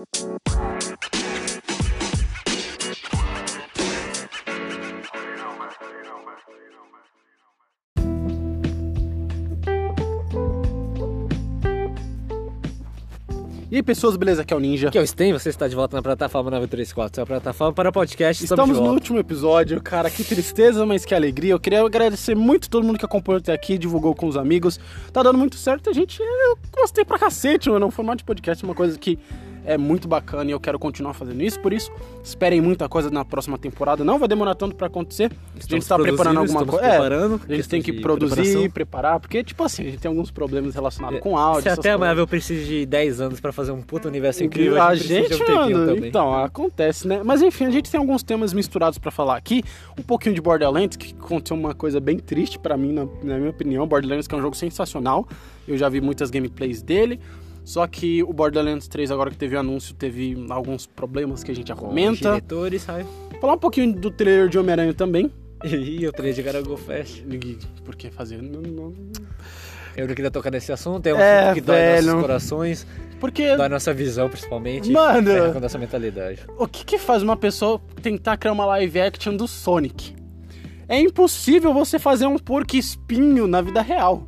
E aí, pessoas, beleza? Aqui é o Ninja. Aqui é o Sten, você está de volta na plataforma 934, sua plataforma para podcast. Estamos de no último episódio, cara, que tristeza, mas que alegria. Eu queria agradecer muito todo mundo que acompanhou até aqui, divulgou com os amigos. Tá dando muito certo, a gente, eu gostei pra cacete, mano. O formato de podcast é uma coisa que é muito bacana e eu quero continuar fazendo isso. Por isso, esperem muita coisa na próxima temporada. Não vai demorar tanto pra acontecer. a gente Estamos tá preparando alguma estamos coisa. É, a gente tem que produzir, preparação. preparar, porque, tipo assim, a gente tem alguns problemas relacionados com áudio. Se até a. Marvel precisa de 10 anos pra fazer um puto universo incrível, A a gente, gente, um tempinho mano, também. então, acontece, né? Mas enfim, a gente tem alguns temas misturados pra falar aqui. Um pouquinho de Borderlands, que aconteceu uma coisa bem triste pra mim, na, na minha opinião. Borderlands que é um jogo sensacional. Eu já vi muitas gameplays dele. Só que o Borderlands 3, agora que teve o anúncio, teve alguns problemas que a gente já os comenta. diretores, sabe? Falar um pouquinho do trailer de Homem-Aranha também. E o trailer de Garago Fest. Por que fazer? Não- não- Eu não queria tocar nesse assunto, é um É, assunto que dói velho. nossos corações, Porque dói nossa visão principalmente. Mano. com nossa mentalidade. o que, que faz uma pessoa tentar criar uma live action do Sonic? É impossível você fazer um porco espinho na vida real.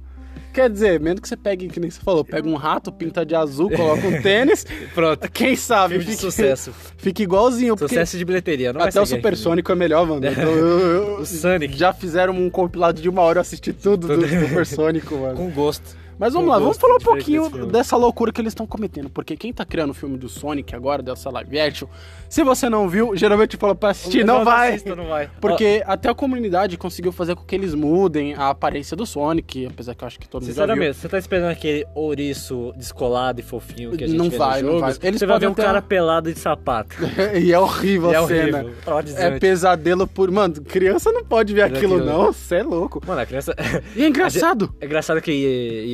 Quer dizer, mesmo que você pegue, que nem você falou, pega um rato, pinta de azul, coloca um tênis, Pronto, quem sabe filme fique, sucesso. fique igualzinho. Sucesso de bilheteria, não até o ser Super gank, Sonic é melhor, mano. Eu- eu- eu- O Sonic. Já fizeram um compilado de uma hora, eu assisti tudo do Tudo. Super Sonic, mano. Com gosto. Mas vamos lá, vamos falar um pouquinho dessa loucura que eles estão cometendo. Porque quem tá criando o filme do Sonic agora, dessa live action, se você não viu, geralmente fala pra assistir, não, vai. assista, não vai. Porque até a comunidade conseguiu fazer com que eles mudem a aparência do Sonic, apesar que eu acho que todo mundo. Sinceramente, você tá esperando aquele ouriço descolado e fofinho que a gente Não vê vai, nos não vai. Eles você vai ver um cara pelado de sapato. e é horrível E é a cena. horrível. É pesadelo por. Mano, criança não pode ver aquilo. não. Você é louco. Mano, a criança... E é engraçado. É engraçado que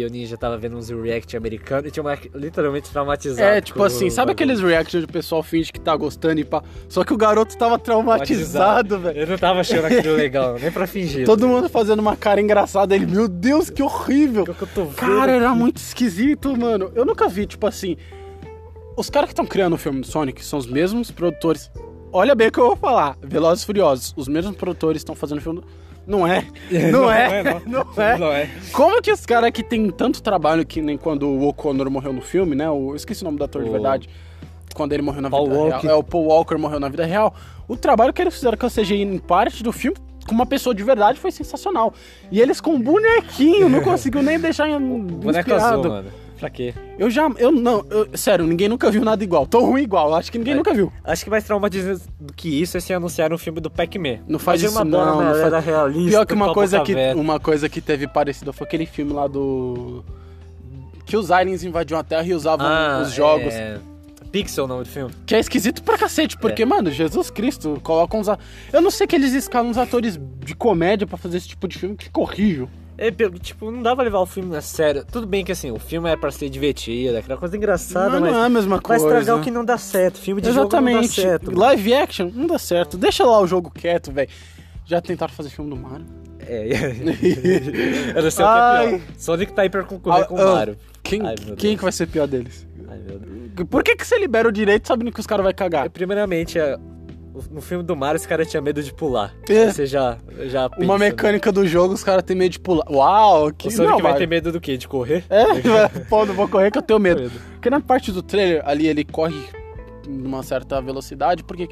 o Ninja tava vendo uns react americanos e tinha uma literalmente traumatizado. É, tipo assim, o sabe aqueles reactions de pessoal finge que tá gostando e pá. Só que o garoto tava traumatizado, velho. Eu não tava achando aquilo legal, nem pra fingir. Todo mundo fazendo uma cara engraçada. Ele, meu Deus, que horrível. O que eu tô vendo Cara, era muito esquisito, mano. Eu nunca vi, tipo assim. Os caras que estão criando o filme do Sonic são os mesmos produtores. Olha bem o que eu vou falar. Velozes e Furiosos. Os mesmos produtores estão fazendo o filme do... Não é. Não, é. Não, é. Não é. Como que os caras que tem tanto trabalho que nem quando o O'Connor morreu no filme, né? O... Eu esqueci o nome do ator de O- verdade. Quando ele morreu na Paul vida Walker. real. É, o Paul Walker morreu na vida real. O trabalho que eles fizeram com a CGI em parte do filme com uma pessoa de verdade foi sensacional. E eles com um bonequinho, não conseguiu nem deixar em- Boneco inspirado. azul, mano. Pra quê? Eu já. Eu não. eu- sério, ninguém nunca viu nada igual. Tão ruim igual. Acho que ninguém É. nunca viu. Acho que mais traumatizante do que isso é se anunciar um filme do Pac-Man. Não faz Fazer isso, não. não faz- realista. Pior que uma coisa que, uma coisa que teve parecida foi aquele filme lá do. Que os aliens invadiam a Terra e usavam Ah, os jogos. É... Pixel o nome do filme. Que é esquisito pra cacete, porque, mano, Jesus Cristo, colocam uns. a- Eu não sei que eles escalam uns atores de comédia pra fazer esse tipo de filme que horrível. É, tipo, não dá pra levar o filme a sério. Tudo bem que assim, o filme é pra ser divertido, aquela coisa engraçada, Mas mas não é a mesma vai coisa. estragar o que não dá certo. Filme de jogo não dá Exatamente. certo. Live action não dá certo. Deixa lá o jogo quieto, velho. Já tentaram fazer filme do Mario? É, eu não sei o que é pior. Sonic tá aí pra concorrer Ah, com o ah, Mario. Quem, Ai, quem que vai ser pior deles? Ai, meu Deus. Por que, que você libera o direito sabendo que os caras vão É, cagar? Primeiramente, é, no filme do Mario, esse cara tinha medo de pular. É. Você já, já Uma pensa, né? mecânica do jogo, os caras têm medo de pular. Uau, que O Sonic não, vai vai. ter medo do quê? De correr? É, pô, não vou correr que eu tenho medo. Medo. Porque na parte do trailer, ali ele corre numa certa velocidade, porque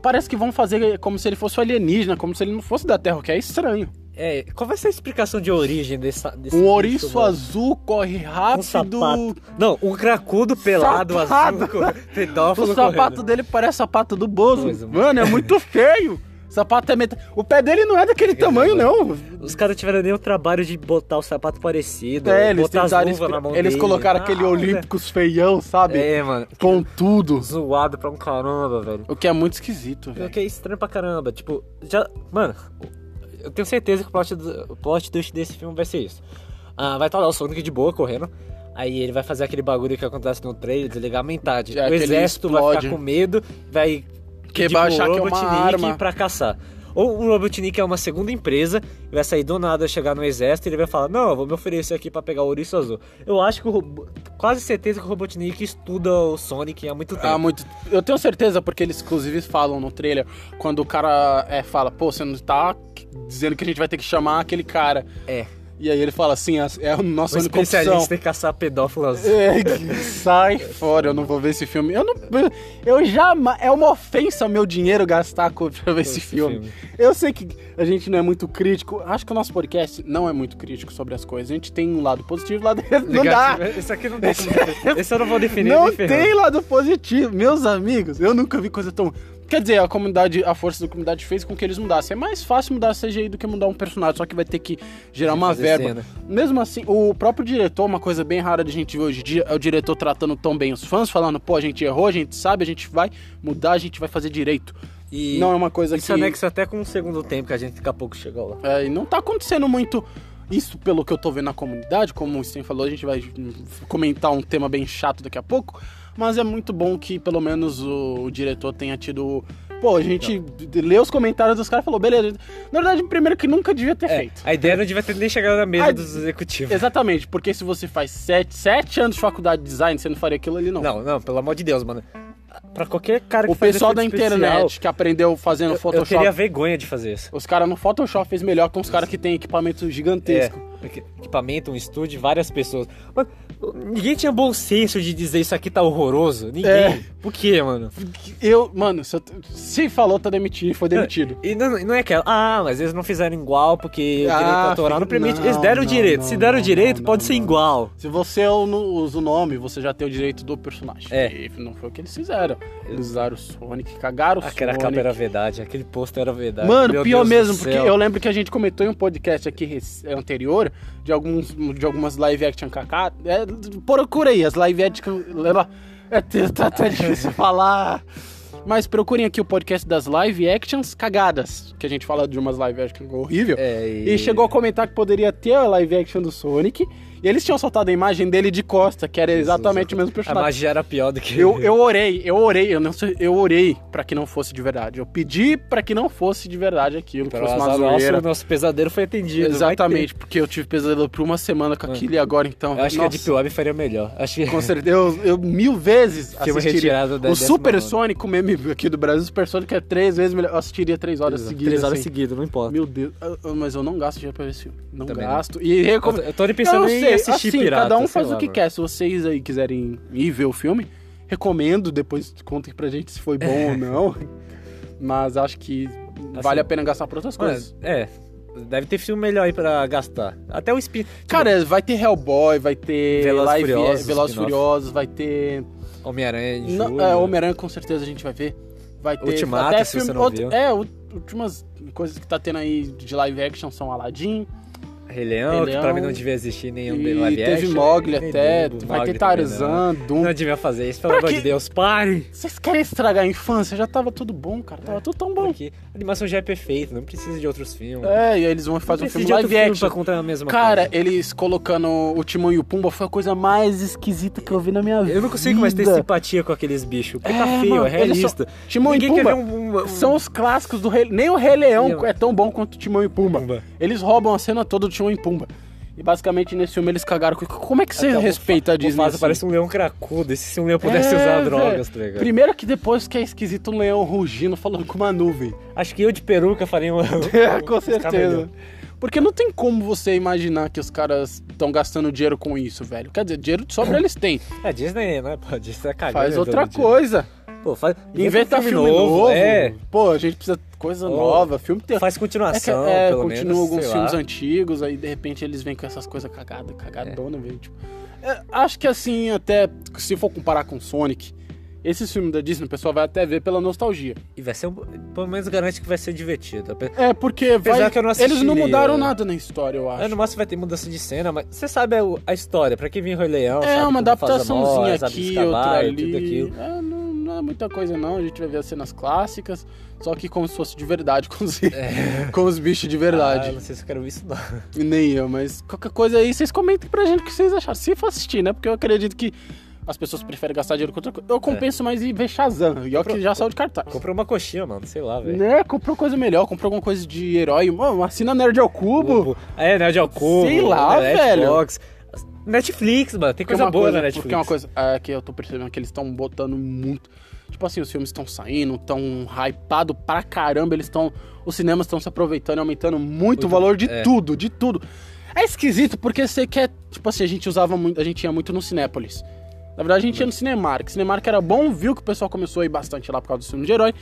parece que vão fazer como se ele fosse alienígena, como se ele não fosse da Terra, o que é estranho. É, qual vai ser a explicação de origem desse, desse Um ouriço azul corre Um rápido. sapato. Não, um cracudo pelado Sapato. azul, pedófilo O sapato correndo. dele parece sapato do Bozo. Coisa, mano. mano, é muito feio. O sapato é meta... O pé dele não é daquele tamanho, não. Os caras tiveram nem o trabalho de botar o sapato parecido, É, eles tentaram. luvas na mão Eles dele. colocaram aquele Ah, Olímpicos feião, sabe? É, mano. Com tudo. Zoado pra um caramba, velho. O que é muito esquisito, O velho. que é estranho pra caramba. Tipo, já. Mano, eu tenho certeza que o plot, do, o plot twist desse filme vai ser isso. Ah, vai estar lá o Sonic de boa correndo. Aí ele vai fazer aquele bagulho que acontece no trailer, desligar a metade. É, o exército vai ficar com medo, vai Que vai tipo, achar que é uma Robotnik arma. pra caçar. Ou o Robotnik é uma segunda empresa, vai sair do nada, chegar no exército e ele vai falar: Não, eu vou me oferecer aqui pra pegar o ouriço azul. Eu acho que o quase certeza que o Robotnik estuda o Sonic há muito tempo. Há muito... Eu tenho certeza, porque eles inclusive falam no trailer, quando o cara é, fala, pô, você não tá dizendo que a gente vai ter que chamar aquele cara. É. E aí ele fala assim, é a nossa O única opção. especialista em caçar pedófilos. É, sai fora, eu não vou ver esse filme. Eu não. Eu jamais. É uma ofensa meu dinheiro gastar pra ver esse, Esse filme. filme. Eu sei que a gente não é muito crítico. Acho que o nosso podcast não é muito crítico sobre as coisas. A gente tem um lado positivo e um lado. Não dá. Esse aqui não dá. Esse eu não vou definir Não tem lado positivo. Meus amigos, eu nunca vi coisa tão. Quer dizer, a comunidade, a força da comunidade fez com que eles mudassem. É mais fácil mudar a CGI do que mudar um personagem, só que vai ter que gerar uma verba. cena. Mesmo assim, o próprio diretor, uma coisa bem rara de a gente ver hoje em dia, é o diretor tratando tão bem os fãs, falando, pô, a gente errou, a gente sabe, a gente vai mudar, a gente vai fazer direito. E Não é uma coisa isso que. anexa até com o segundo tempo que a gente daqui a pouco chegou lá. É, e não tá acontecendo muito isso pelo que eu tô vendo na comunidade, como o Sten falou, a gente vai comentar um tema bem chato daqui a pouco, mas é muito bom que pelo menos o, o diretor tenha tido. Pô, a gente leu os comentários dos caras e falou, beleza. Na verdade, primeiro que nunca devia ter É, feito. a ideia não devia ter nem chegado na mesa A- dos executivos. Exatamente, porque se você faz sete, sete anos de faculdade de design, você não faria aquilo ali, não. Não, não, pelo amor de Deus, mano. Pra qualquer cara que O pessoal da efeito especial, internet que aprendeu fazendo eu, eu Photoshop. teria vergonha de fazer isso. Os caras no Photoshop fez melhor que os caras que tem equipamento gigantesco. É, equi- equipamento, um estúdio, várias pessoas. Mano, ninguém tinha bom senso de dizer isso aqui tá horroroso. Ninguém. É. Por quê, mano? Eu, mano, se, eu- se falou, tá demitido, foi demitido. E não, não é aquela, ah, mas eles não fizeram igual porque o Ah, direito autoral não permite. não, eles deram o não, direito. não, Se deram o direito, pode ser igual. Se você não usa o nome, você já tem o direito do personagem. É. E não foi o que eles fizeram. Eles usaram o Sonic, cagaram o Aquela Sonic. capa era verdade, aquele pôster era verdade. Mano, Meu pior Deus mesmo, porque eu lembro que a gente comentou em um podcast aqui rec- anterior de, alguns, de algumas live action cacá. É, procura aí, as live action. É, tá, tá difícil falar. Mas procurem aqui o podcast das live actions cagadas. Que a gente fala de umas live action horrível. É, E chegou a comentar que poderia ter a live action do Sonic. E eles tinham soltado a imagem dele de costa, que era exatamente o mesmo A personagem. magia era pior do que. Eu, eu orei, eu orei, eu não sei, eu orei pra que não fosse de verdade. Eu pedi pra que não fosse de verdade aquilo, que fosse uma zoeira. o nosso pesadelo foi atendido. Exatamente, porque eu tive pesadelo por uma semana com aquilo e agora então. Eu acho nossa, que a Deep Web faria melhor. Acho que. com certeza, eu, eu mil vezes Filme assistiria. o Super. Sonic, o meme aqui do Brasil, o Super Sonic é três vezes melhor. Eu assistiria três horas seguidas. Três horas assim. seguidas, não importa. Meu Deus, eu- eu- mas eu não gasto dinheiro pra ver esse filme. Não Também não. gasto. E recom... Eu tô pensando eu não em assistir assim, pirata, cada um faz lá, o que mano. quer. Se vocês aí quiserem ir ver o filme, recomendo. Depois contem pra gente se foi bom ou não. Mas acho que vale a pena gastar por outras coisas. É. Deve ter filme melhor aí pra gastar. Até o Spin. Tipo, Cara, vai ter Hellboy, vai ter Velozes Live Furiosos, Velozes. Furiosos, vai ter. Homem-Aranha é, Homem-Aranha com certeza a gente vai ver. Vai ter Ultimato, até se filme. você não outro- viu. É, últimas coisas que tá tendo aí de live action são Aladdin. Rei Leão, Rei que pra Leão. mim não devia existir nenhum E live teve action, Mogli até, vai ter Tarzan, Não. Doom. não devia fazer isso, pelo Pra amor de Deus, pare! Vocês querem estragar a infância? Já tava tudo bom, cara. Tava tudo tão bom. Porque a animação já é perfeita, não precisa de outros filmes. É, e aí eles vão fazer um filme live filme action. pra contar a mesma Cara, coisa. eles colocando o Timão e o Pumba foi a coisa mais esquisita que eu vi na minha vida. Eu não consigo mais ter simpatia com aqueles bichos, porque tá É, feio, mano, é realista. Timão e Ninguém quer Pumba ver um... um- um- São os clássicos do Rei... Nem o Rei Leão é tão bom quanto o Timão e Pumba. Pumba. Eles roubam a cena toda do Timão e Pumba. E basicamente nesse filme eles cagaram. com- Como é que você Até o respeita a Disney? Mufasa assim? parece um leão cracudo, e se um leão pudesse É, usar velho. drogas, tá ligado? Primeiro que depois que é esquisito um leão rugindo falando com uma nuvem. Acho que eu de peruca faria um... É, com certeza. Porque não tem como você imaginar que os caras estão gastando dinheiro com isso, velho. Quer dizer, dinheiro de sobra eles têm. É, Disney, né? Pô, Disney é cagando. Faz outra todo dia. Pô, faz... Inventa filme, novo. É, Pô, a gente precisa de coisa Ou nova. Filme tem. faz É continuação, é, pelo continua menos, alguns filmes lá. antigos, aí de repente eles vêm com essas coisas cagadas, cagadona, velho. Tipo, é, acho que assim, até se for comparar com Sonic, esses filmes da Disney o pessoal vai até ver pela nostalgia. E vai ser, um... pelo menos garante que vai ser divertido. É, porque vai- que eu não eles não mudaram nada na história, eu acho. É, no máximo vai ter mudança de cena, mas você sabe a, a história, pra quem viu Rei Leão, É, sabe uma adaptaçãozinha voz, aqui, outra tudo ali. aquilo. É, não, não é muita coisa não, a gente vai ver as cenas clássicas, só que como se fosse de verdade, com os, com os bichos de Ah, verdade. não sei se eu quero ver isso não. Nem eu, mas qualquer coisa aí, vocês comentem pra gente o que vocês acharam. Se for assistir, né? Porque eu acredito que as pessoas preferem gastar dinheiro com outra coisa. Eu compenso mais em ver Shazam, e é o que já saiu de cartaz. Comprou uma coxinha, mano, sei lá, velho. Né, comprou coisa melhor, comprou alguma coisa de herói. Mano, assina Nerd ao Cubo. É, Nerd ao Cubo. Sei lá, velho. Netflix, mano, tem coisa boa coisa, na Netflix. Porque é uma coisa é, que eu tô percebendo que eles estão botando muito. Tipo assim, os filmes estão saindo, estão hypado pra caramba, eles estão. Os cinemas estão se aproveitando e aumentando muito o valor de é. tudo, de tudo. É esquisito porque você quer. Tipo assim, a gente usava muito. A gente ia muito no Cinépolis. Na verdade, a gente ia no Cinemark. Cinemark era bom, viu que o pessoal começou a ir bastante lá por causa do filme de herói.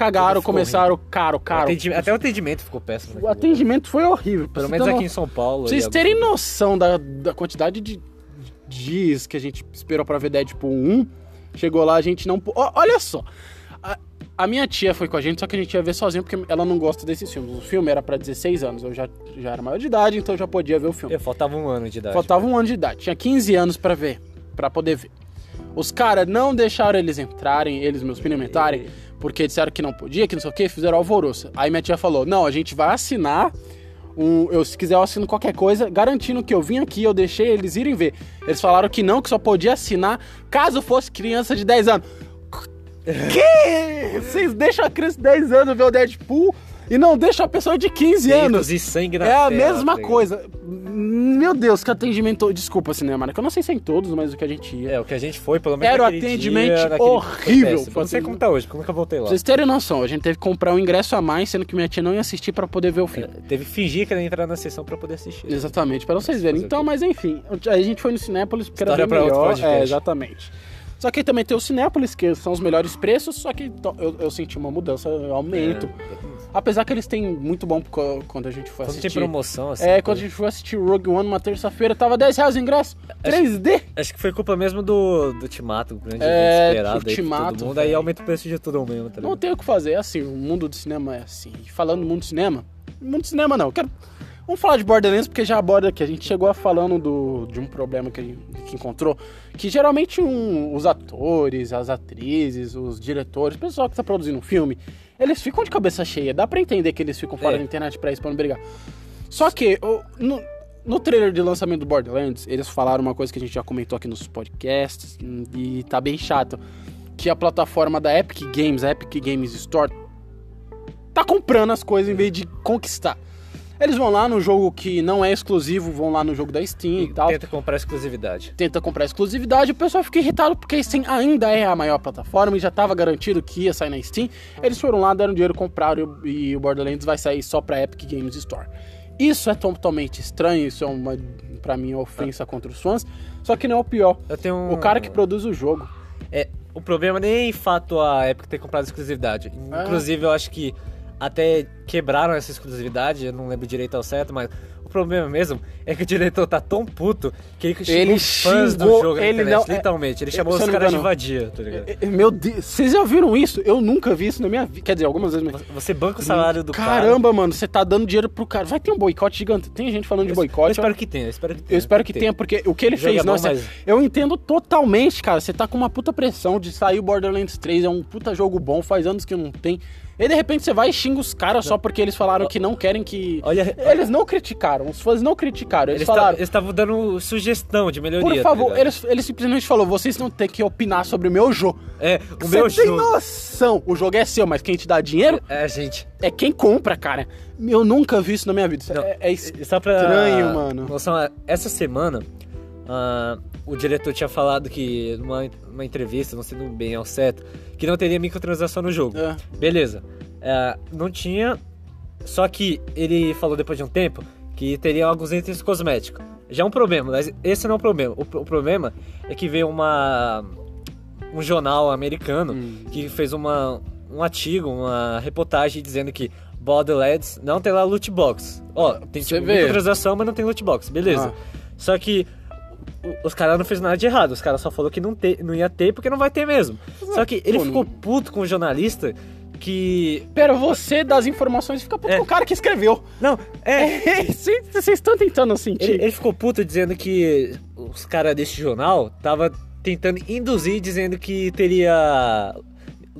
Cagaram, começaram caro, caro. Atendi- Até o atendimento ficou péssimo. O naquele lugar. atendimento foi horrível. Pelo menos aqui no- em São Paulo. Pra vocês e- terem noção da, da quantidade de dias que a gente esperou pra ver Deadpool 1, chegou lá, a gente não. olha só. A, a minha tia foi com a gente, só que a gente ia ver sozinho porque ela não gosta desses filmes. O filme era pra 16 anos, eu já, já era maior de idade, então eu já podia ver o filme. É, faltava um ano de idade. Faltava um ano de idade, tinha 15 anos pra ver, pra poder ver. Os caras não deixaram eles entrarem, eles, meus experimentarem, porque disseram que não podia, que não sei o que, fizeram alvoroço. Aí minha tia falou: não, a gente vai assinar. Um, eu, se quiser, eu assino qualquer coisa, garantindo que eu vim aqui, eu deixei eles irem ver. Eles falaram que não, que só podia assinar caso fosse criança de 10 anos. Que? Vocês deixam a criança de 10 anos ver o Deadpool e não deixam a pessoa de 15 anos. Peitos e sangue na É a tela, mesma tá coisa. Meu Deus, que atendimento. Desculpa, cinema, né? Que eu não sei se é em todos, mas o que a gente ia. É, o que a gente foi, pelo menos Era naquele atendimento dia, horrível. Eu não sei como tá hoje, porque eu nunca voltei lá. Pra vocês terem noção, a gente teve que comprar um ingresso a mais, sendo que minha tia não ia assistir pra poder ver o filme. Teve que fingir que ela ia entrar na sessão pra poder assistir. Exatamente, pra vocês verem. O Então, mas enfim, a gente foi no Cinépolis porque História era bem melhor. É, exatamente. Só que aí também tem o Cinépolis, que são os melhores preços, só que eu, eu senti uma mudança, um aumento. Apesar que eles têm muito bom quando a gente foi. Quando assistir. tem promoção, assim. É, quando a gente foi assistir Rogue One numa terça-feira, tava 10 reais o ingresso. 3D. Acho que foi culpa mesmo do, do Timato, o grande É, esperado do aí por Ultimato, todo mundo. Aí velho. aumenta o preço de tudo mesmo, tá Não ligado? tem o que fazer, é assim, o mundo do cinema é assim. E falando do mundo do cinema, mundo do cinema não, quero... Vamos falar de Borderlands, porque já aborda aqui. A gente chegou a falando do, de um problema que a gente que encontrou, que geralmente um- os atores, as atrizes, os diretores, o pessoal que tá produzindo um filme, eles ficam de cabeça cheia. Dá pra entender que eles ficam fora É. da internet pra isso, pra não brigar. Só que, no, no trailer de lançamento do Borderlands, eles falaram uma coisa que a gente já comentou aqui nos podcasts, e tá bem chato, que a plataforma da Epic Games, a Epic Games Store, tá comprando as coisas em vez de conquistar. Eles vão lá no jogo que não é exclusivo, vão lá no jogo da Steam e tal. Tenta comprar exclusividade. Tenta comprar exclusividade, o pessoal fica irritado porque a Steam ainda é a maior plataforma e já estava garantido que ia sair na Steam. Eles foram lá, deram dinheiro, compraram e o Borderlands vai sair só pra Epic Games Store. Isso é totalmente estranho, isso é uma, pra mim, uma ofensa contra os fãs. Só que não é o pior. Eu tenho um... O cara que produz o jogo. É, o problema nem é fato a Epic ter comprado exclusividade. É. Inclusive, eu acho que até quebraram essa exclusividade, eu não lembro direito ao certo, mas o problema mesmo é que o diretor tá tão puto que ele Ele fãs xingou- do jogo ele internet, não- é- literalmente. Ele chamou eu os não caras de vadia, tá ligado? É, Meu Deus, vocês já viram isso? Eu nunca vi isso na minha vida. Quer dizer, algumas vezes, mas. Você banca o salário do cara. Caramba, mano, você tá dando dinheiro pro cara. Vai ter um boicote gigante. Tem gente falando de Eu, eu boicote. espero que tenha, eu espero que tenha. Eu espero que tem tenha, porque o que ele fez, é nossa, mas- eu entendo totalmente, cara. Você tá com uma puta pressão de sair o Borderlands 3, é um puta jogo bom, faz anos que não tem. E de repente você vai e xinga os caras só porque eles falaram que não querem que. Olha, Eles não criticaram, os fãs não criticaram. Eles, eles falaram. estavam dando sugestão de melhoria. Por tá favor, ligado? eles, eles simplesmente falou, vocês não têm que opinar sobre o meu jogo. É, o Você meu tem jogo. noção. O jogo é seu, mas quem te dá dinheiro É, gente. é quem compra, cara. Eu nunca vi isso na minha vida. Isso Não, é, é E Só pra. estranho, mano. É, essa semana, ah, o diretor tinha falado que, numa, entrevista, não sei bem ao certo, que não teria microtransação no jogo. É. Beleza. É, não tinha. Só que ele falou depois de um tempo que teria alguns itens cosméticos. Já é um problema, mas esse não é o problema. O, o problema é que veio uma. Um jornal americano Hum. que fez uma, um artigo, uma reportagem dizendo que Borderlands não tem lá loot box. Ó, tem Você tipo vê. microtransação, mas não tem loot box, beleza. Ah. Só que os caras não fez nada de errado, os caras só falou que não, te, não ia ter porque não vai ter mesmo. Só que ele Pô, ficou puto com o jornalista que. Pera, você das informações fica puto É. com o cara que escreveu. Não, é. Vocês vocês estão tentando sentir. Ele, ele ficou puto dizendo que os caras desse jornal tava tentando induzir, dizendo que teria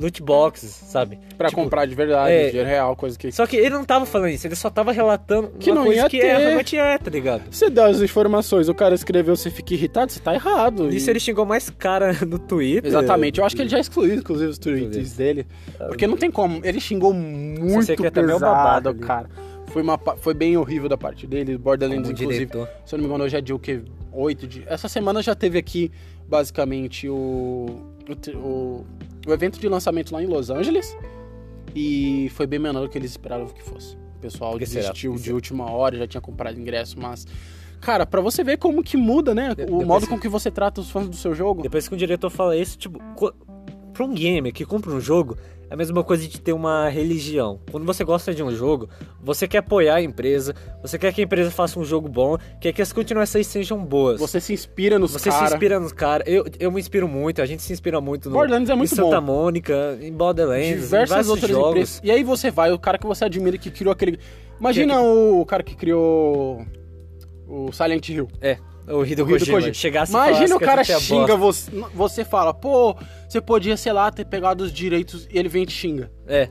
loot boxes, sabe? Pra Tipo, comprar de verdade, é. dinheiro real, coisa que... Só que ele não tava falando isso, ele só tava relatando Que uma não coisa ia que ter. é, realmente é, tá ligado? Você dá as informações, o cara escreveu, você fica irritado, você tá errado. Isso E- ele xingou mais cara no Twitter. Exatamente, eu acho que ele já excluiu, inclusive, os tweets dele. Porque não tem como, ele xingou muito é pesado, ali. cara. Foi, uma, foi bem horrível da parte dele, Borderlands, Como inclusive. diretor. Se eu não me engano, hoje é dia o quê? 8 de... Essa semana já teve aqui, basicamente, o, o, o, o evento de lançamento lá em Los Angeles. E foi bem menor do que eles esperavam que fosse. O pessoal que desistiu de última hora, já tinha comprado ingresso, mas... Cara, pra você ver como que muda, né? De- o modo que- com que você trata os fãs do seu jogo. Depois que o diretor fala isso, tipo, pra um gamer que compra um jogo, é a mesma coisa de ter uma religião. Quando você gosta de um jogo, você quer apoiar a empresa, você quer que a empresa faça um jogo bom, quer que as continuações sejam boas. Você se inspira nos Você caras. se inspira nos caras. Eu, eu me inspiro muito, a gente se inspira muito no Borderlands é muito em Santa bom. Mônica, em Borderlands, em diversas vários outras jogos. empresas. E aí você vai, o cara que você admira que criou aquele. Imagina o cara que criou o Silent Hill. É, o Hideo Kojima. Kojima. Chegasse Imagina o cara xinga você. Você fala, pô, você podia, sei lá, ter pegado os direitos e ele vem e te xinga. É.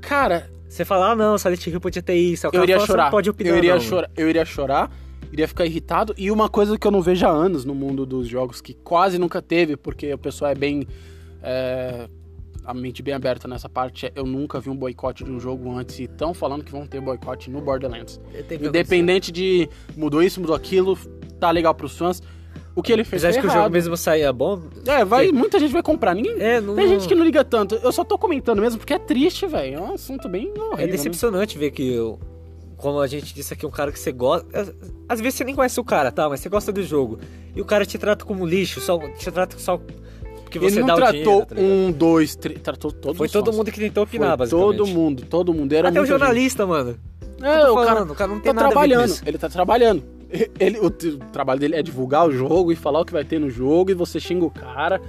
Cara, Você fala, ah não, Silent Hill podia ter isso. O eu iria fala, "Você chorar. Pode opinar, eu iria não." chorar. Eu iria chorar, iria ficar irritado. E uma coisa que eu não vejo há anos no mundo dos jogos, que quase nunca teve, porque o pessoal é bem. é, a mente bem aberta nessa parte, é, eu nunca vi um boicote de um jogo antes e estão falando que vão ter boicote no Borderlands. Independente de mudou isso, mudou aquilo, tá legal pros fãs. O que ele fez Você acha que o jogo mesmo saía bom? É, vai, muita gente vai comprar. Ninguém. É, não... Tem gente que não liga tanto. Eu só tô comentando mesmo porque é triste, velho. É um assunto bem horrível. É né? decepcionante ver que, eu- como a gente disse aqui, um cara que você gosta. às- Às vezes você nem conhece o cara, tá? Mas você gosta do jogo. E o cara te trata como lixo, só, te trata só porque você Ele dá não o tratou dinheiro. tá um, dois, três. Tratou todos Foi todo mundo que tentou Foi opinar, basicamente. todo mundo, todo mundo. Era Até o muita gente. jornalista, mano. É, tô o cara o cara não tem tá nada a ver com trabalhando. Ele tá trabalhando. Ele, o, o trabalho dele é divulgar o jogo e falar o que vai ter no jogo e você xinga o cara.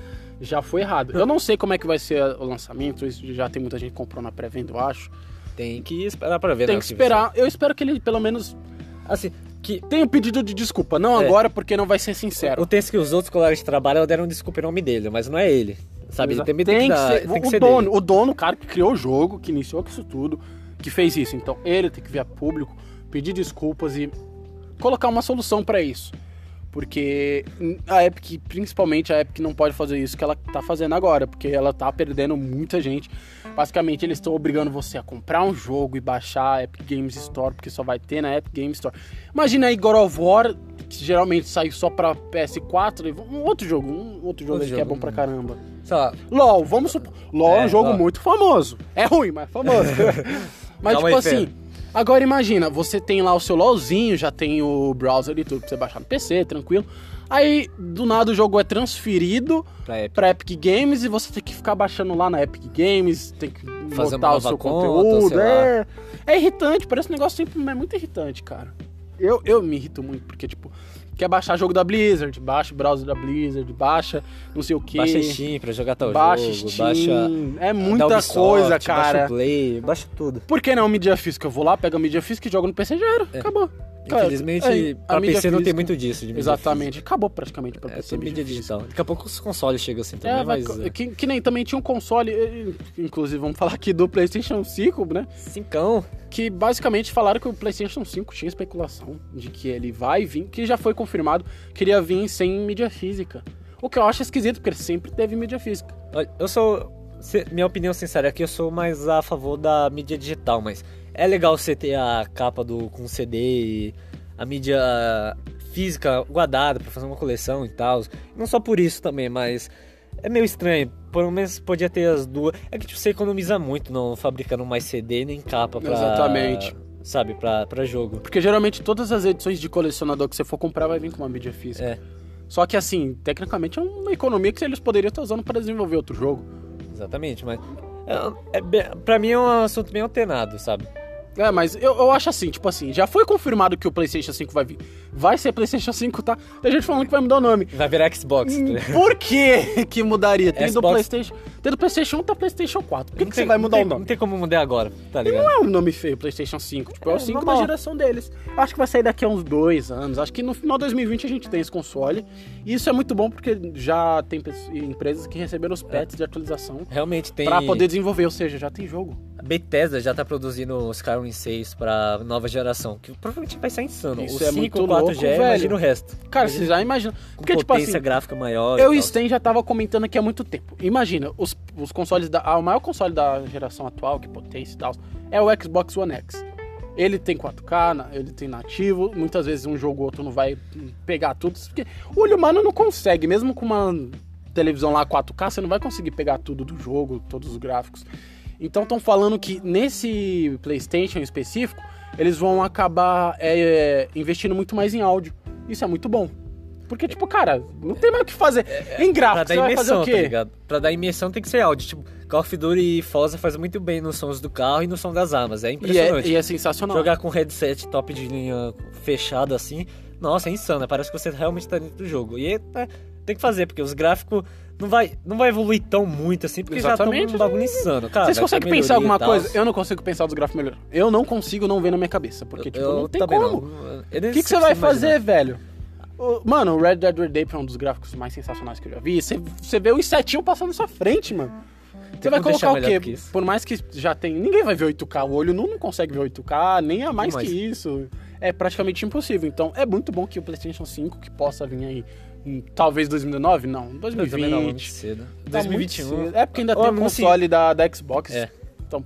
Já foi errado. Eu não sei como é que vai ser o lançamento. Isso já tem muita gente que comprou na pré-venda, eu acho. Tem que esperar pra ver, Tem né, que o esperar. Eu espero que ele pelo menos Assim, que tenha um pedido de desculpa. Não É. agora, porque não vai ser sincero. o texto que os outros colegas de trabalho deram desculpa em nome dele, mas não é ele. Sabe? Ele Exato. também tem, que, dar, ser, tem que o ser dono, dele. o dono, o cara que criou o jogo, que iniciou com isso tudo, que fez isso. Então ele tem que vir a público, pedir desculpas e colocar uma solução pra isso. Porque a Epic, principalmente a Epic, não pode fazer isso que ela tá fazendo agora, porque ela tá perdendo muita gente. Basicamente, eles estão obrigando você a comprar um jogo e baixar a Epic Games Store, porque só vai ter na Epic Games Store. Imagina aí God of War, que geralmente sai só pra PS4, e um outro jogo, um outro jogo Outro aí que é jogo, bom pra hum. caramba. Sei lá, LOL, vamos supor. LOL é, É, um jogo ó. muito famoso. É ruim, mas é famoso. mas, Calma tipo aí, assim. Agora imagina, você tem lá o seu LOLzinho, já tem o browser e tudo pra você baixar no PC, tranquilo. Aí, do nada, o jogo é transferido pra Epic. pra Epic Games e você tem que ficar baixando lá na Epic Games, tem que Fazer botar o seu conta, conteúdo. É, é irritante, parece um negócio sempre é muito irritante, cara. Eu, eu me irrito muito, porque, tipo, quer baixar jogo da Blizzard, baixa o browser da Blizzard, baixa não sei o que. Baixa Steam pra jogar tal Baixa jogo, Steam, baixa é muita Ubisoft, coisa, Baixa cara. o Play, baixa tudo. Por que não mídia física? Eu vou lá, pego a mídia física e jogo no PC já era. É. Acabou. Cara, Infelizmente, é, pra mídia PC não tem física- muito disso de mídia Exatamente. Acabou praticamente pra física. É PC. tudo mídia digital. Daqui a pouco os consoles chegam assim também, É, mas... é, que, que nem também tinha um console, eh, inclusive vamos falar aqui do PlayStation 5, né? Cincão. Que basicamente falaram que o PlayStation 5 tinha especulação de que ele vai vir, que já foi confirmado, que ele ia vir sem mídia física. O que eu acho esquisito, porque ele sempre teve mídia física. Olha, eu sou... Minha opinião sincera aqui, eu sou mais a favor da mídia digital, mas... É legal você ter a capa do com CD e a mídia física guardada pra fazer uma coleção e tal. Não só por isso também, mas... É meio estranho, pelo menos podia ter as duas. É que tipo, você economiza muito não fabricando mais CD nem capa pra. Exatamente. Sabe, pra, pra jogo. Porque geralmente todas as edições de colecionador que você for comprar vai vir com uma mídia física. É, Só que assim, tecnicamente é uma economia que eles poderiam estar usando para desenvolver outro jogo. exatamente, mas. É, é, pra mim é um assunto bem alternado, sabe? É, mas eu, eu acho assim, tipo assim, já foi confirmado que o PlayStation 5 vai vir. Vai ser PlayStation 5, tá? Tem gente falando que vai mudar o nome. Vai virar Xbox. tá ligado? Por que que mudaria? Tem do Xbox- PlayStation. Tem do PlayStation 1 tá PlayStation 4. Por que, que tem- você vai mudar tem- o nome? Não tem como mudar agora, tá ligado? Não é um nome feio, PlayStation 5. Tipo, é, É, o 5 normal. da geração deles. Acho que vai sair daqui a uns dois anos. Acho que no final de 2020 a gente tem esse console. E isso é muito bom porque já tem empresas que receberam os patches de atualização Realmente tem. pra poder desenvolver, ou seja, já tem jogo. A Bethesda já tá produzindo Skyrim 6 pra nova geração, que provavelmente vai ser insano. Isso o é 5, muito 4G, louco, velho. imagina o resto. Cara, Imagina você já imagina. com Porque, tipo potência assim, gráfica maior. eu e. Sten já tava comentando aqui há muito tempo. Imagina, os, os consoles da. o maior console da geração atual, que potência e tal, é o Xbox One X. Ele tem 4K, na- ele tem nativo, muitas vezes um jogo ou outro não vai pegar tudo. Porque o olho humano não consegue, mesmo com uma televisão lá 4K, você não vai conseguir pegar tudo do jogo, todos os gráficos. Então estão falando que nesse PlayStation em específico, eles vão acabar é, investindo muito mais em áudio. Isso é muito bom. Porque, tipo, cara, não tem mais o que fazer. em Pra gráfico, dar você vai fazer imersão, tá ligado? Pra dar imersão tem que ser áudio. Tipo, Call of Duty e Forza faz muito bem nos sons do carro e no som das armas. É e, é, impressionante. e é sensacional. Jogar com headset top de linha fechado assim, nossa, é insano. Parece que você realmente tá dentro do jogo. E é, é, tem que fazer, porque os gráficos não vai, não vai evoluir tão muito assim, porque Exatamente. já estão um bagulho insano. Cara, Vocês conseguem pensar alguma coisa? Eu não consigo pensar dos gráficos melhor. Eu não consigo não ver na minha cabeça. Porque, tipo, Eu não tem como. O que, que você vai fazer, velho? Mano, o Red Dead Redemption é um dos gráficos mais sensacionais que eu já vi. Você, você vê o insetinho passando na sua frente, mano. Você vai colocar o quê? que. Por mais que já tem. Ninguém vai ver 8K. O olho não, não consegue ver 8K, nem a mais que isso. É praticamente impossível. Então é muito bom que o PlayStation 5, que possa vir aí. Talvez 2019? Não, 2020. Não, muito cedo. Tá muito 2021. cedo. É porque ainda tem o assim, console da, da Xbox. É. Então,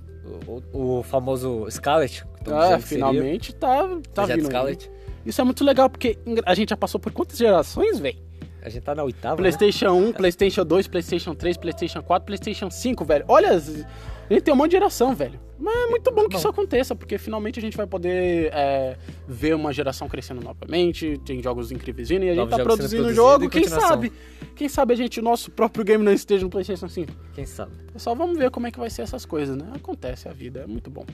O, o- famoso Scarlet. ah, finalmente tá, tá projeto vindo. Scarlet. Isso é muito legal, porque a gente já passou por quantas gerações, velho? A gente tá na oitava. né? PlayStation 1, PlayStation 2, PlayStation 3, PlayStation 4, PlayStation 5, velho. Olha, as- gente tem um monte de geração, velho. Mas é muito bom que Bom. isso aconteça, porque finalmente a gente vai poder é, ver uma geração crescendo novamente, tem jogos incríveis vindo e a gente Novos tá jogos sendo produzindo produzidos jogo, quem sabe? Quem sabe a gente, o nosso próprio game não esteja no PlayStation 5. Quem sabe? Só vamos ver como é que vai ser essas coisas, né? Acontece a vida, é muito bom.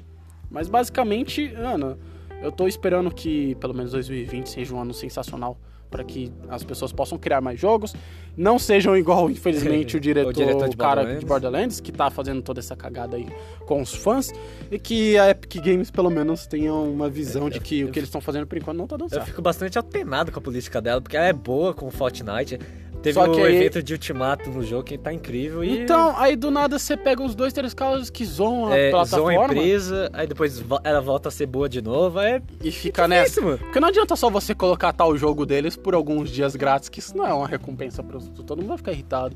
Mas basicamente, Ana, eu tô esperando que pelo menos 2020 seja um ano sensacional para que as pessoas possam criar mais jogos, não sejam igual, infelizmente, o diretor, O diretor de o cara Borderlands. de Borderlands, que tá fazendo toda essa cagada aí com os fãs, e que a Epic Games pelo menos tenha uma visão de que o que eles estão fazendo por enquanto não tá dando Eu certo. fico bastante apenado com a política dela, porque ela é boa com o Fortnite. Teve Só que aí- evento de ultimato no jogo que tá incrível e. Então, aí do nada você pega os dois, três caras que zoam a é, zoa plataforma a empresa, aí depois ela volta a ser boa de novo. É e fica nessa. mano. Porque não adianta só você colocar tal jogo deles por alguns dias grátis, que isso não é uma recompensa para todo mundo vai ficar irritado.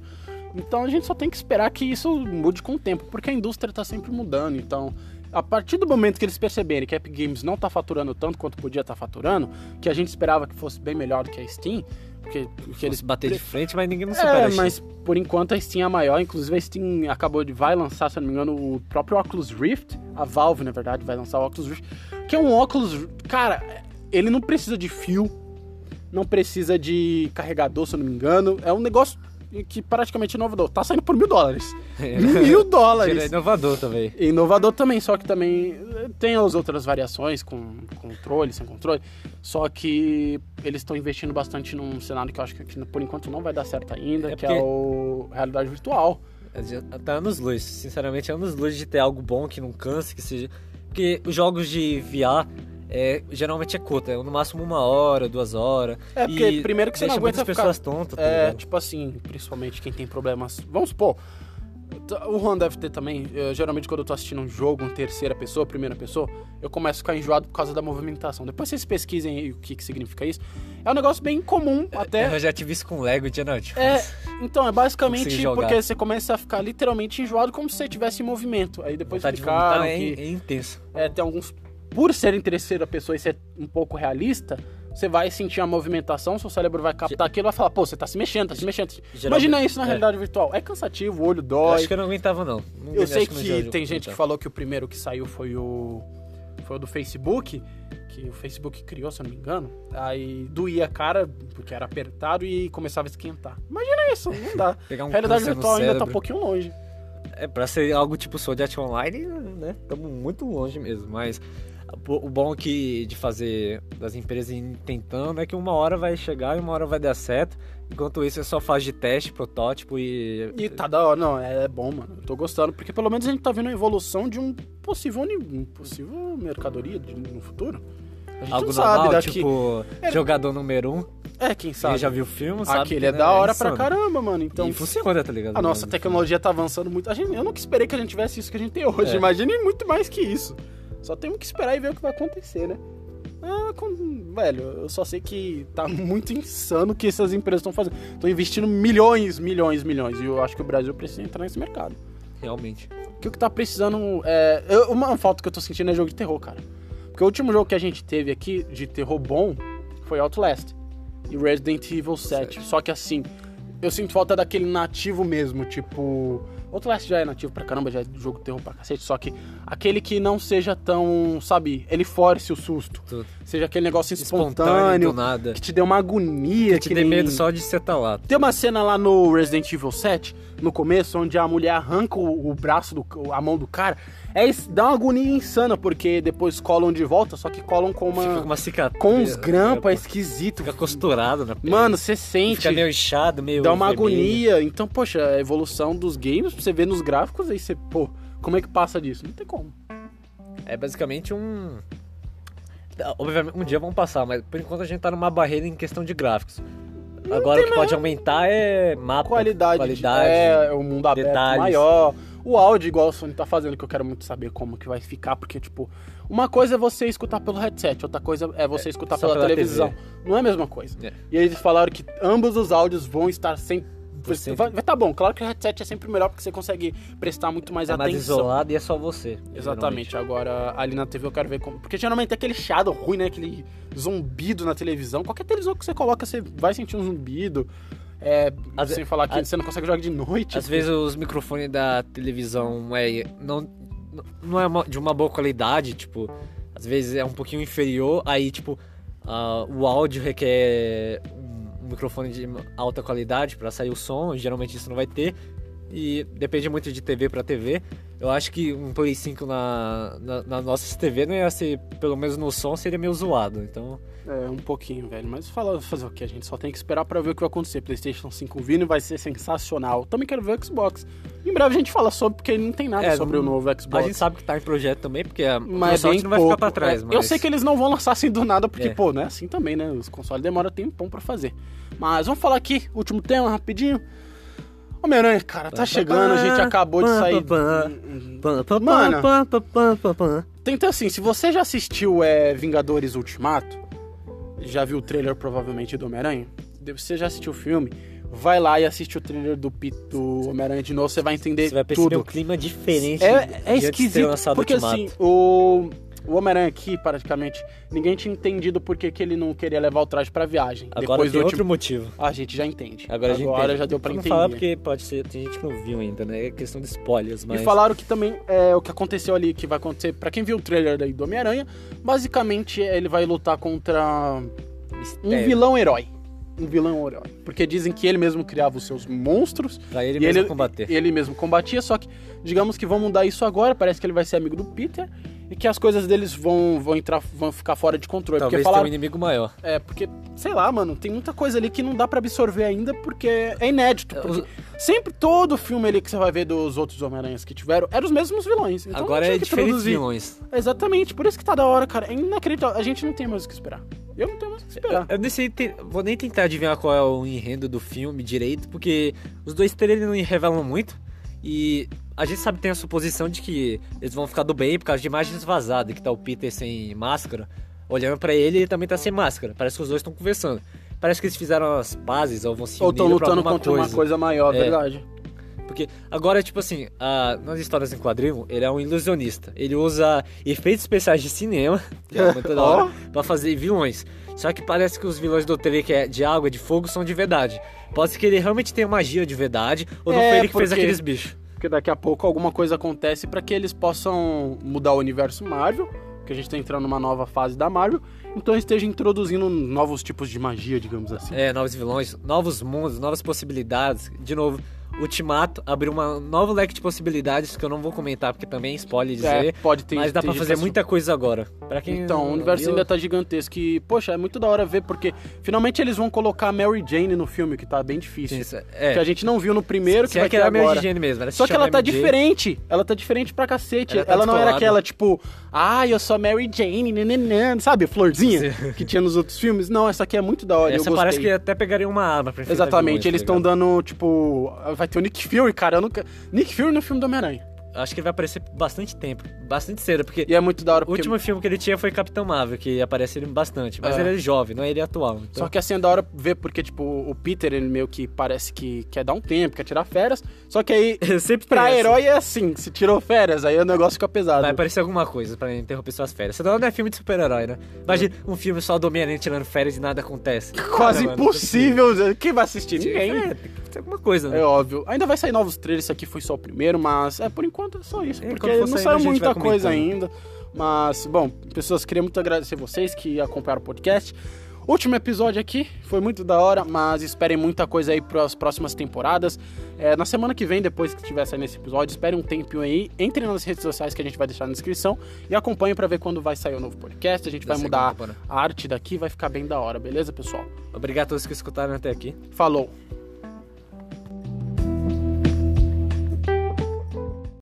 Então a gente só tem que esperar que isso mude com o tempo, porque a indústria tá sempre mudando. Então, a partir do momento que eles perceberem que a Epic Games não tá faturando tanto quanto podia estar faturando, que a gente esperava que fosse bem melhor do que a Steam, porque, porque Eles bater de frente, mas ninguém não supera. é, mas por enquanto a Steam é a maior. Inclusive a Steam acabou de vai lançar, se eu não me engano, o próprio Oculus Rift. A Valve, na verdade, vai lançar o Oculus Rift. Que é um óculos. Cara, ele não precisa de fio, não precisa de carregador, se eu não me engano. É um negócio que praticamente inovador. Tá saindo por mil dólares. mil Ele é dólares. inovador também. Inovador também, só que também eh, tem as outras variações com controle, sem controle. Só que eles estão investindo bastante num cenário que eu acho que, por enquanto não vai dar certo ainda, É que é porque- o realidade virtual. Tá anos luz, sinceramente, é anos luz de ter algo bom que não canse, que seja. Porque os jogos de VR é, geralmente é curto, é no máximo uma hora, duas horas. É, porque primeiro que você não aguenta muitas ficar- pessoas tontas, tá É, tipo assim, principalmente quem tem problemas. Vamos supor, o Juan deve ter também. eu, geralmente, quando eu tô assistindo um jogo em terceira pessoa, primeira pessoa, eu começo a ficar enjoado por causa da movimentação. Depois vocês pesquisem aí o que, que significa isso. É um negócio bem comum, até. Eu já tive isso com Lego dia noite. É, então, é basicamente porque você começa a ficar literalmente enjoado como se você estivesse em movimento. Aí depois Vontade de explicaram vomitar é, que é intenso. é, tem alguns. Por ser em terceira pessoa e ser um pouco realista, você vai sentir a movimentação, seu cérebro vai captar aquilo e vai falar, pô, você tá se mexendo, tá se mexendo. Geralmente- Imagina isso na é. realidade virtual. É cansativo, o olho Eu dói. acho que eu não aguentava, não. Não- Eu sei que já- tem gente que falou que o primeiro que saiu foi o. Foi o do Facebook, que o Facebook criou, se eu não me engano. Aí doía a cara, porque era apertado e começava a esquentar. Imagina isso, não dá. Pegar um realidade virtual ainda tá um pouquinho longe. É, pra ser algo tipo Sword Art Online, né? Estamos muito longe mesmo. Mas o bom que de fazer das empresas tentando é que uma hora vai chegar e uma hora vai dar certo. Enquanto isso, é só fase de teste, protótipo e. E tá da hora, não, é bom, mano. Eu tô gostando, porque pelo menos a gente tá vendo a evolução de um possível, um possível mercadoria de- no futuro. A gente Algo não sabe normal, daqui. tipo, É- jogador número um. É, quem Quem sabe. já viu o filme, sabe? Aquele que, é né, da hora pra insano. caramba, mano. Então, E funciona, tá ligado? a nossa tecnologia tá avançando muito. A gente, eu nunca esperei que a gente tivesse isso que a gente tem hoje. É. Imagine muito mais que isso. Só temos que esperar e ver o que vai acontecer, né? Ah, com- velho, eu só sei que tá muito insano o que essas empresas estão fazendo. Estão investindo milhões, milhões, milhões. E eu acho que o Brasil precisa entrar nesse mercado. Realmente. Que o que tá precisando é. eu- uma falta que eu tô sentindo é jogo de terror, cara. Porque o último jogo que a gente teve aqui de terror bom foi Outlast e Resident Evil 7. Só que assim, eu sinto falta daquele nativo mesmo, tipo. Outlast já é nativo pra caramba, já é jogo de terror pra cacete, só que aquele que não seja tão, sabe, ele force o susto. Seja aquele negócio Espontâneo, espontâneo, nada. que te dê uma agonia. Te que dê nem- medo só de você tá lá. tem uma cena lá no Resident Evil 7, no começo, onde a mulher arranca o, o braço, do, a mão do cara. É, dá uma agonia insana, porque depois colam de volta, só que colam com Fica uma. uma cicatriz. Com uns grampas é, esquisito. Fica costurado na pele. Mano, você sente. Fica meio inchado, meio. Dá uma vermelho. agonia. Então, poxa, a evolução dos games, você vê nos gráficos, aí você, pô, como é que passa disso? Não tem como. É basicamente um. Obviamente, um dia vão passar, mas por enquanto a gente tá numa barreira em questão de gráficos. Agora o que pode aumentar é mapa, Qualidade, qualidade. é, o mundo aberto detalhes. maior. O áudio, igual a Sony tá fazendo, que eu quero muito saber como que vai ficar, porque, tipo, uma coisa é você escutar pelo headset, outra coisa é você escutar só pela, pela televisão. TV. Não é a mesma coisa. É. E eles falaram que ambos os áudios vão estar sempre. Sempre. Vai, tá bom, claro que o headset é sempre melhor porque você consegue prestar muito mais é mais atenção. isolado e é só você. Exatamente, agora ali na TV eu quero ver como. Porque geralmente é aquele chiado ruim, né? Aquele zumbido na televisão. Qualquer televisão que você coloca, você vai sentir um zumbido. É, sem falar que você não consegue jogar de noite. Às vezes os microfones da televisão é, não, não é uma- de uma boa qualidade, tipo, às vezes é um pouquinho inferior, aí, tipo, ah, o áudio requer um, um microfone de alta qualidade para sair o som, geralmente isso não vai ter, e depende muito de TV para TV. Eu acho que um Play 5 na, na, na nossa TV não ia ser, pelo menos no som, seria meio zoado, então... É, um pouquinho, velho. Mas fala, fazer o que? A gente só tem que esperar pra ver o que vai acontecer. PlayStation 5 vindo vai ser sensacional. Também quero ver o Xbox. Em breve a gente fala sobre, porque não tem nada É, sobre o não- novo A Xbox. gente sabe que tá em projeto também, porque a mas Microsoft bem não vai pouco. ficar pra trás, É, mas... Eu sei que eles não vão lançar assim do nada, porque, É. pô, não é assim também, né? Os consoles demoram tempão pra fazer. Mas vamos falar aqui, último tema, rapidinho. Homem-Aranha, cara, tá chegando, a gente acabou de sair. Mano. Tenta assim, se você já assistiu é, Vingadores Ultimato, já viu o trailer provavelmente do Homem-Aranha, você já assistiu o filme, vai lá e assiste o trailer do, do Homem-Aranha de novo, você vai entender Você vai perceber tudo. um clima diferente. É, é esquisito, porque assim, o, o Homem-Aranha aqui, praticamente, ninguém tinha entendido por que que ele não queria levar o traje pra viagem. Agora Depois tem do outro motivo. A gente já entende. Agora, a gente entende. já deu pra Não entender. falar porque pode ser, tem gente que não viu ainda, né? É questão de spoilers, mas... E falaram que também é o que aconteceu ali, que vai acontecer, pra quem viu o trailer aí do Homem-Aranha, basicamente ele vai lutar contra um Mistério. vilão herói. Um vilão herói. Porque dizem que ele mesmo criava os seus monstros, Pra ele mesmo ele, combater. ele mesmo combatia, só que digamos que vão mudar isso agora, parece que ele vai ser amigo do Peter e que as coisas deles vão, vão entrar, vão ficar fora de controle. Talvez porque falaram, um inimigo maior. é, porque, sei lá, mano, tem muita coisa ali que não dá pra absorver ainda porque é inédito. Porque sempre todo filme ali que você vai ver dos outros Homem-Aranhas que tiveram eram os mesmos vilões. Então Agora é que diferente introduzir. vilões. Exatamente, por isso que tá da hora, cara. É inacreditável. A gente não tem mais o que esperar. Eu não tenho mais o que esperar. Eu nem sei, te- vou nem tentar adivinhar qual é o enredo do filme direito, porque os dois trailers não revelam muito. E a gente sabe tem a suposição de que eles vão ficar do bem por causa de imagens vazadas, que tá o Peter sem máscara, olhando pra ele ele também tá sem máscara. Parece que os dois estão conversando. Parece que eles fizeram as pazes ou vão se Ou estão lutando contra coisa. uma coisa maior, É. verdade. Porque agora, tipo assim, a- nas histórias em quadrinho, ele é um ilusionista. Ele usa efeitos especiais de cinema, que é muito da hora, pra fazer vilões. Só que parece que os vilões do trailer que é de água, de fogo, são de verdade. Pode ser que ele realmente tenha magia de verdade, ou não É, foi ele que fez porque- aqueles bichos. Porque daqui a pouco alguma coisa acontece pra que eles possam mudar o universo Marvel, que a gente tá entrando numa nova fase da Marvel, então esteja introduzindo novos tipos de magia, digamos assim. É, novos vilões, novos mundos, novas possibilidades. De novo, Ultimato abriu uma nova leque de possibilidades que eu não vou comentar porque também é spoiler dizer. É, pode ter mas dá gente fazer muita coisa agora. Pra quem Então, o universo viu, ainda tá gigantesco. E, poxa, é muito da hora ver, porque finalmente eles vão colocar a Mary Jane no filme, que tá bem difícil. Isso, é. Que a gente não viu no primeiro, Se que é vai que ter meio agora. de Jane mesmo. Ela se Só que ela tá MJ. diferente. Ela tá diferente pra cacete. Ela Ela, tá não era aquela, tipo, ah, eu sou a Mary Jane, nananã, sabe? Florzinha que tinha nos outros filmes. Não, essa aqui é muito da hora. Essa parece que até pegaria uma arma pra Exatamente, eles tá estão ligado? dando, tipo. Vai ter o Nick Fury, cara. Eu nunca. Nick Fury no filme do Homem-Aranha. Acho que ele vai aparecer bastante tempo. Bastante cedo, porque E é muito da hora o porque. último filme que ele tinha foi Capitão Marvel, que aparece ele bastante. Mas É. ele é jovem, não é ele atual. Então... Só que assim é da hora ver, porque, tipo, o Peter, ele meio que parece que quer dar um tempo, quer tirar férias. Só que aí, Sempre pra essa. herói é assim, se tirou férias, aí o negócio fica pesado. Vai aparecer alguma coisa pra interromper suas férias. Senão não é filme de super-herói, né? Imagina um filme só do Homem-Aranha tirando férias e nada acontece. Quase mano, impossível. Quem vai assistir? é Ninguém. É, ter alguma coisa, né? É óbvio. Ainda vai sair novos trailers, isso aqui foi só o primeiro, mas é por enquanto é só isso. É, porque não saiu muita coisa ainda. Mas, bom, pessoas, queria muito agradecer vocês que acompanharam o podcast. Último episódio aqui, foi muito da hora, mas esperem muita coisa aí para as próximas temporadas. É, na semana que vem, depois que estiver saindo esse episódio, esperem um tempinho aí, entrem nas redes sociais que a gente vai deixar na descrição e acompanhem para ver quando vai sair o novo podcast. A gente Da vai mudar temporada. a arte daqui, vai ficar bem da hora, beleza, pessoal? Obrigado a todos que escutaram até aqui. Falou!